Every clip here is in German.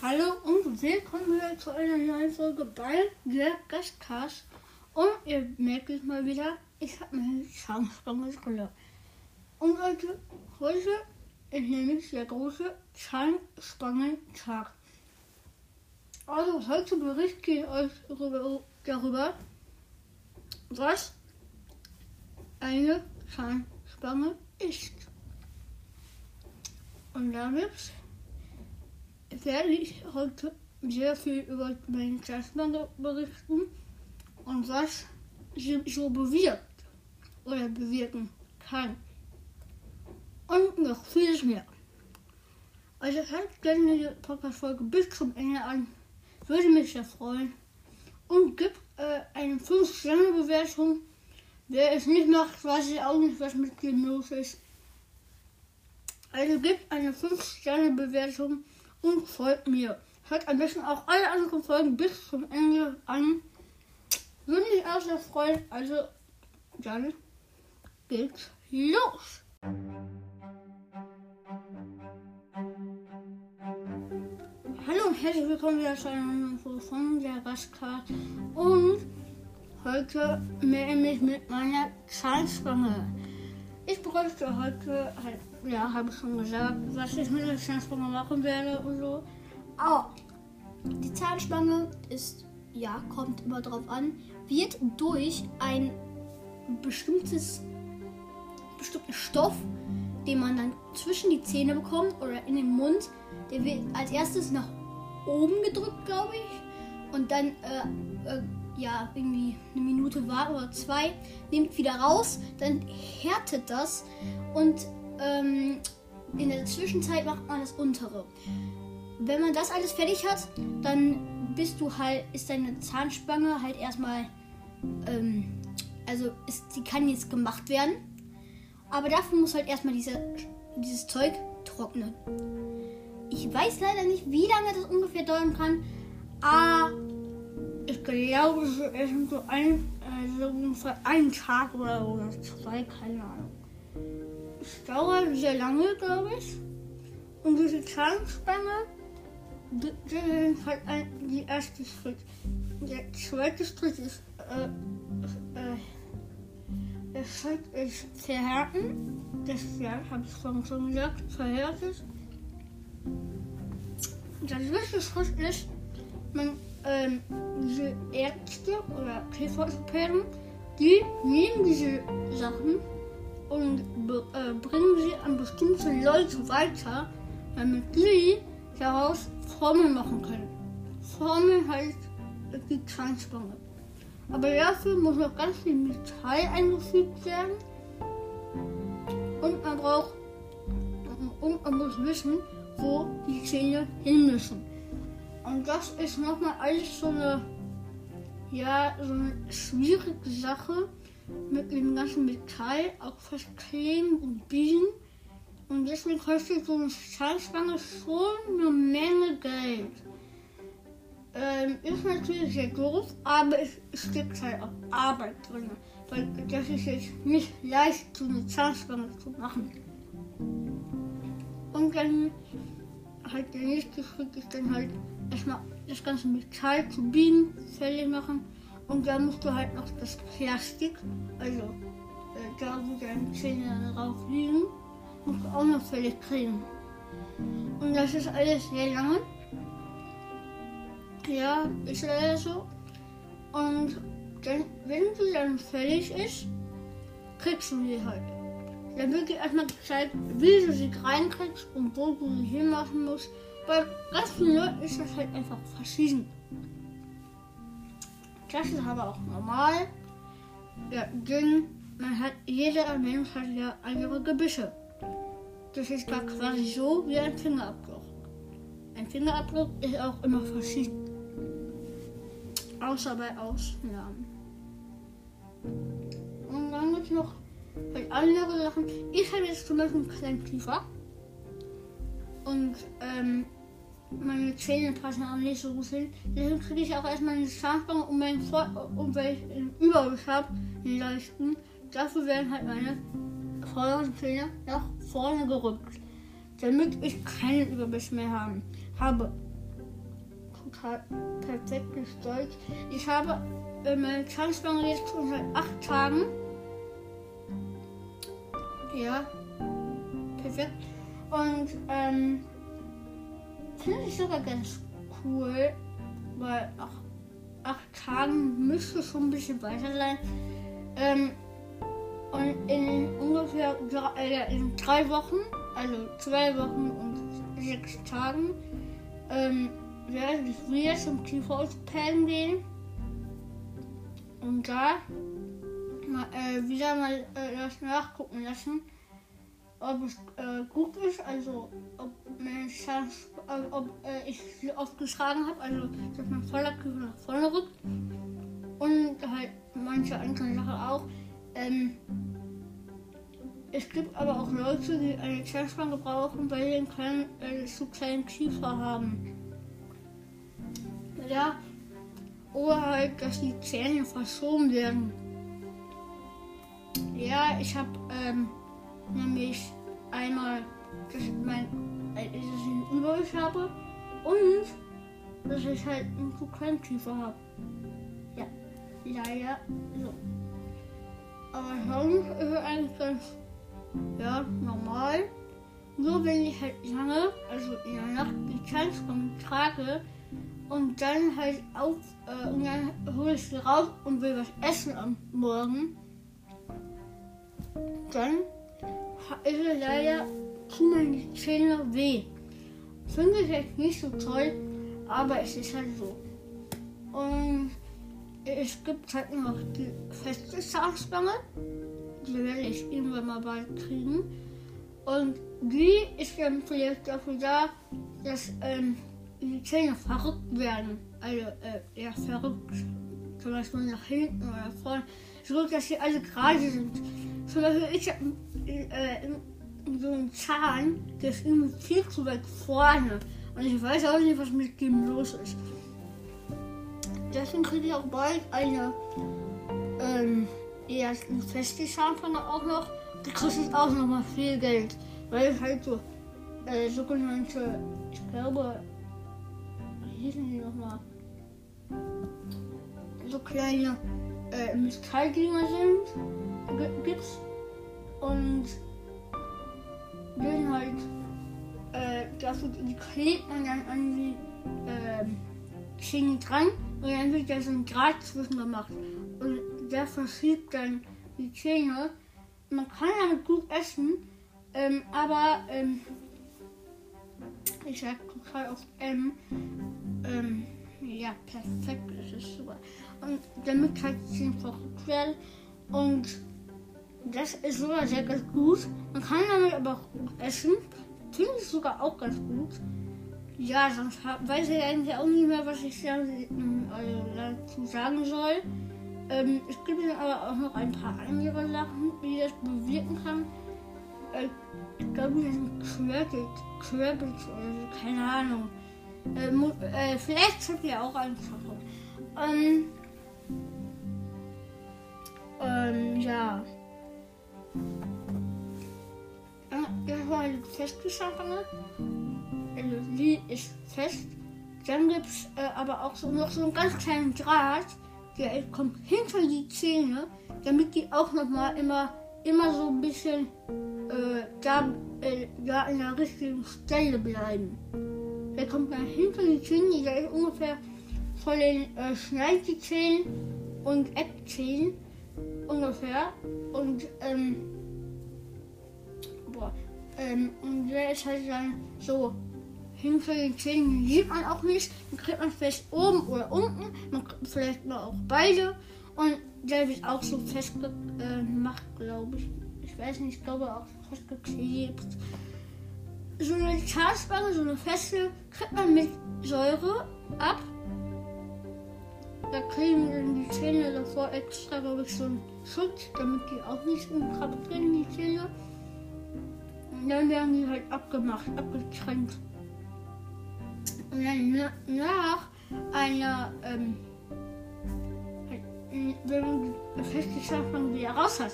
Hallo und willkommen wieder zu einer neuen Folge bei der Gastcast. Und ihr merkt es mal wieder, ich habe meine Zahnspange drin. Und Leute, heute ist nämlich der große Zahnspangentag. Also heute berichte ich euch darüber, was eine Zahnspange ist. Und damit werde ich heute sehr viel über meine Zahnspange berichten und was sie so bewirkt oder bewirken kann. Und noch vieles mehr. Also hört gerne die Podcast-Folge bis zum Ende an. Würde mich sehr freuen. Und gibt äh, eine 5-Sterne-Bewertung. Wer es nicht macht, weiß ich auch nicht, was mit dem los ist. Also gibt eine 5-Sterne-Bewertung und folgt mir. Hört am besten auch alle anderen Folgen bis zum Ende an. Würde mich auch sehr freuen. Also, dann geht's los. Hallo und herzlich willkommen wieder zu einer neuen Folge von der Gastkarte. Und heute melde ich mich mit meiner Zahnspange. Ich bräuchte heute, halt, ja, habe ich schon gesagt, was ich mit der Zahnspange machen werde und so. Aber die Zahnspange ist, ja, kommt immer drauf an, wird durch ein bestimmtes, bestimmten Stoff, den man dann zwischen die Zähne bekommt oder in den Mund, der wird als erstes nach oben gedrückt, glaube ich. Und dann, äh, äh, ja, irgendwie eine Minute warten oder zwei, nimmt wieder raus, dann härtet das und ähm, in der Zwischenzeit macht man das untere. Wenn man das alles fertig hat, dann bist du halt, ist deine Zahnspange halt erstmal, ähm, also ist, sie kann jetzt gemacht werden, aber dafür muss halt erstmal diese, dieses Zeug trocknen. Ich weiß leider nicht, wie lange das ungefähr dauern kann. Ah, Ich glaube, es ist so ein, äh, so ein Tag oder, oder zwei, keine Ahnung. Dauert sehr lange, glaube ich. Und diese Zahnspange, halt ein, die erste Schritt. Der zweite Schritt ist, äh, äh, Schritt ist verhärten. Das ja, habe ich vorhin schon gesagt, verhärtet. Der dritte Schritt ist, man, ähm, diese Ärzte oder Kieferorthopäden, die nehmen diese Sachen und äh, bringen sie an bestimmte Leute weiter, damit die daraus Formeln machen können. Formeln heißt die Zahnspange. Aber dafür muss noch ganz viel Metall eingefügt werden. Und man braucht, und man muss wissen, wo die Zähne hin müssen. Und das ist nochmal alles so eine, ja, so eine schwierige Sache mit dem ganzen Metall, auch fast kleben und biegen. Und deswegen kostet so eine Zahnspange schon eine Menge Geld. Ähm, ist natürlich sehr doof, aber es steckt halt auch Arbeit drin. Weil das ist jetzt nicht leicht, so eine Zahnspange zu machen. Und dann halt der nächste Schritt ist dann halt erstmal das ganze Metall zu biegen, fertig machen. Und dann musst du halt noch das Plastik, also äh, da wo deine Zähne drauf liegen, musst du auch noch fertig kriegen. Und das ist alles sehr lange. Ja, ist leider so. Und dann, wenn sie dann fertig ist, kriegst du sie halt. Dann wird dir erstmal gezeigt, wie du sie reinkriegst und wo du sie hinmachen musst. Bei ganz vielen Leuten ist das halt einfach verschieden. Das ist aber auch normal. Ja, denn man hat, jeder Mensch hat ja andere Gebisse. Das ist da quasi so wie ein Fingerabdruck. Ein Fingerabdruck ist auch immer verschieden. Außer bei Ausnahmen. Und dann gibt es noch halt andere Sachen. Ich habe jetzt zum Beispiel einen kleinen Kiefer. Und ähm, meine Zähne passen auch nicht so gut hin. Deswegen kriege ich auch erstmal eine Zahnspange, um, meinen Vor um weil ich einen Überbiss habe, Leisten. Dafür werden halt meine vorderen Zähne nach vorne gerückt. Damit ich keinen Überbiss mehr haben, habe. total perfekt gesteuert. Ich habe äh, meine Zahnspange jetzt schon seit acht Tagen. Ja, perfekt. Und ähm, finde ich sogar ganz cool, weil nach acht Tagen müsste schon ein bisschen weiter sein. Ähm, und in ungefähr äh, in drei Wochen, also zwei Wochen und sechs Tagen, ähm, werde ich wieder zum Kieferorthopäden gehen und da mal, äh, wieder mal äh, das nachgucken lassen, ob es äh, gut ist, also ob, meine Chance, ob äh, ich sie oft geschlagen habe, also dass mein Vorderkiefer nach vorne rückt und halt manche andere Sachen auch. Ähm, es gibt aber auch Leute, die eine Zahnspange brauchen, weil sie einen kleinen, äh, zu kleinen Kiefer haben. Ja, oder halt, dass die Zähne verschoben werden. Ja, ich habe ähm, nämlich einmal, dass ich, mein, ich einen Überbiss habe und dass ich halt einen Kiefer habe. Ja, leider so. Aber sonst ist es eigentlich ganz ja, normal. Nur wenn ich halt lange, also in der Nacht, die Zahnspange trage und dann halt auf, äh, und dann hole ich sie raus und will was essen am Morgen, dann ist es leider, tun mir die Zähne weh. Finde ich jetzt nicht so toll, aber es ist halt so. Und es gibt halt noch die feste Zahnspange die werde ich irgendwann mal bald kriegen. Und die ist dann vielleicht dafür da, dass ähm, die Zähne verrückt werden. Also, äh, ja, verrückt. Zum Beispiel nach hinten oder vorne. So, dass sie alle gerade sind. Zum Beispiel, ich habe äh, so einen Zahn, der ist irgendwie viel zu weit vorne. Und ich weiß auch nicht, was mit dem los ist. Deswegen kriege ich auch bald eine ähm, eher ein Festivalpanne auch noch. Die kostet auch noch mal viel Geld. Weil es halt so äh, sogenannte, ich glaube, wie hießen die nochmal? So kleine äh, Metalldinger sind, gibt's. Und sind halt, äh, dafür, die klebt man dann an die äh, Schiene dran und dann wird da so ein Draht zwischen gemacht. Und der verschiebt dann die Zähne. Man kann damit gut essen, ähm, aber ähm, ich sag total auf M. Ähm, ja, perfekt ist es super. Und damit die Zähne verrückt werden. Und das ist sogar sehr ganz gut. Man kann damit aber auch essen. Finde ich sogar auch ganz gut. Ja, sonst weiß ich eigentlich auch nicht mehr, was ich dazu sagen soll. Ähm, es gibt aber auch noch ein paar andere Sachen, die das bewirken kann. Äh, ich glaube, das sind Quirkets oder so, keine Ahnung. Äh, äh, vielleicht hat ihr auch eine Sache. Ähm, ähm, ja. Eine festgeschaffene. Also die ist fest. Dann gibt es äh, aber auch so noch so einen ganz kleinen Draht der kommt hinter die Zähne, damit die auch noch mal immer, immer so ein bisschen äh, da, äh, da in der richtigen Stelle bleiben. Der kommt dann hinter die Zähne, der ist ungefähr von den äh, Schneidezähnen und Eckzähnen ungefähr. Und, ähm, ähm, und der ist halt dann so den Zähnen sieht man auch nicht. Dann kriegt man vielleicht oben oder unten, man kriegt vielleicht mal auch beide. Und der wird auch so festgemacht, äh, glaube ich. Ich weiß nicht, ich glaube auch festgeklebt. So eine Zahnspange, so eine feste, kriegt man mit Säure ab. Da kriegen dann die Zähne davor extra, glaube ich, so einen Schutz, damit die auch nicht kaputt gehen, die Zähne. Dann werden die halt abgemacht, abgetrennt. Und dann nach einer, ähm, wenn man die Festgeschlafen wieder raus hat,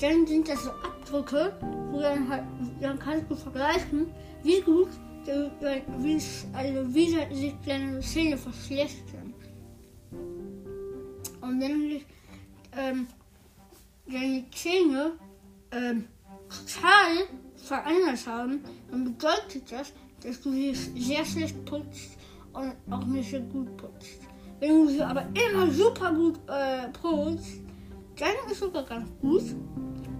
dann sind das so Abdrücke, wo dann halt, dann kannst du vergleichen, wie gut wie, also wie sich deine Zähne verschlechtern. Und wenn sich ähm, deine Zähne ähm, total verändert haben, dann bedeutet das, dass du sie sehr schlecht putzt und auch nicht so gut putzt. Wenn du sie aber immer super gut äh, putzt, dann ist sogar ganz gut.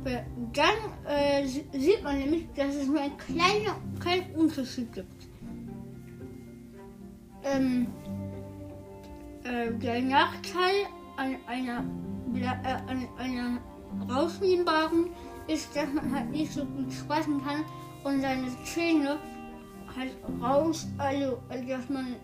Weil dann äh, sieht man nämlich, dass es nur einen kleinen, kleinen Unterschied gibt. Ähm, äh, der Nachteil an einer, äh, an einer rausnehmbaren ist, dass man halt nicht so gut sprechen kann und seine Zähne halt raus, also, also dass man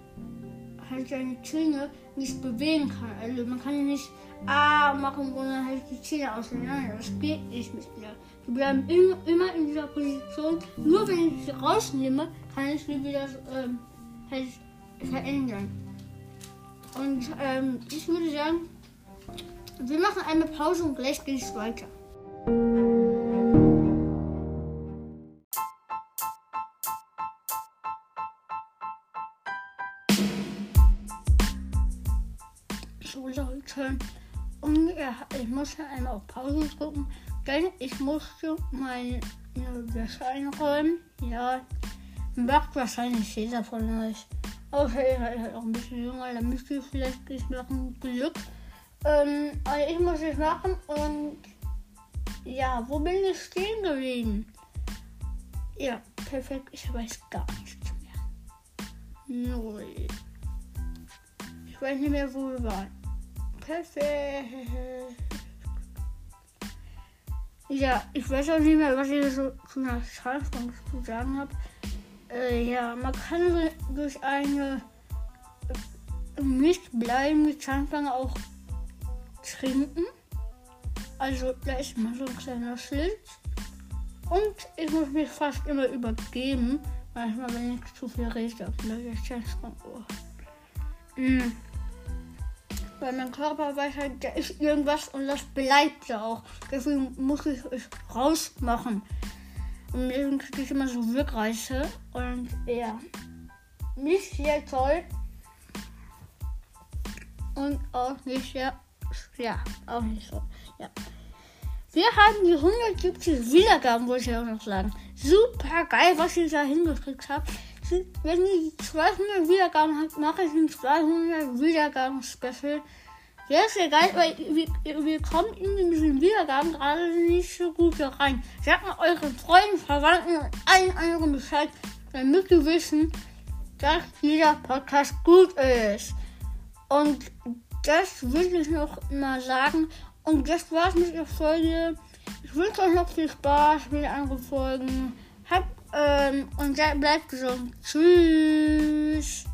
halt seine Zähne nicht bewegen kann. Also man kann nicht A machen, sondern halt die Zähne auseinander. Das geht nicht mit mir. Die bleiben immer in dieser Position. Nur wenn ich sie rausnehme, kann ich sie wieder ähm, halt verändern. Und ähm, ich würde sagen, wir machen eine Pause und gleich geht es weiter. Musste einmal auf Pause drücken, denn ich musste meine Wäsche einräumen. Ja, macht wahrscheinlich jeder von euch. Außer ihr seid halt auch ein bisschen jünger, dann müsst ihr vielleicht nicht machen. Glück. Ähm, aber ich muss es machen und ja, wo bin ich stehen geblieben? Ja, perfekt. Ich weiß gar nichts mehr. Null. Ich weiß nicht mehr, wo wir waren. Perfekt. Ja, ich weiß auch nicht mehr, was ich so zu einer Zahlsprung zu sagen habe. Äh, ja, man kann durch eine nicht bleibende Zahnstange auch trinken. Also da ist mal so ein kleiner Schlitz. Und ich muss mich fast immer übergeben. Manchmal, wenn ich zu viel rede, auf der Zahnspange. Mhm. Weil mein Körper weiß halt, da ist irgendwas und das bleibt ja auch. Deswegen muss ich es rausmachen. Und deswegen kriege ich immer so Wirkreize. Und ja, nicht sehr toll. Und auch nicht sehr, ja, auch nicht so. Ja. Wir haben die 170 Wiedergaben, wollte ich auch noch sagen. Super geil, was ihr da hingekriegt habt. Wenn ihr 200 Wiedergaben habt, mache ich ein 200 Wiedergaben-Special. Ja, ist ja geil, weil wir, wir kommen in diesen Wiedergaben gerade nicht so gut rein. Sagt mal euren Freunden, Verwandten und allen anderen Bescheid, damit ihr wissen, dass dieser Podcast gut ist. Und das will ich noch mal sagen. Und das war's mit der Folge. Ich wünsche euch noch viel Spaß mit anderen Folgen. Habt ähm, und bleibt gesund. Tschüss.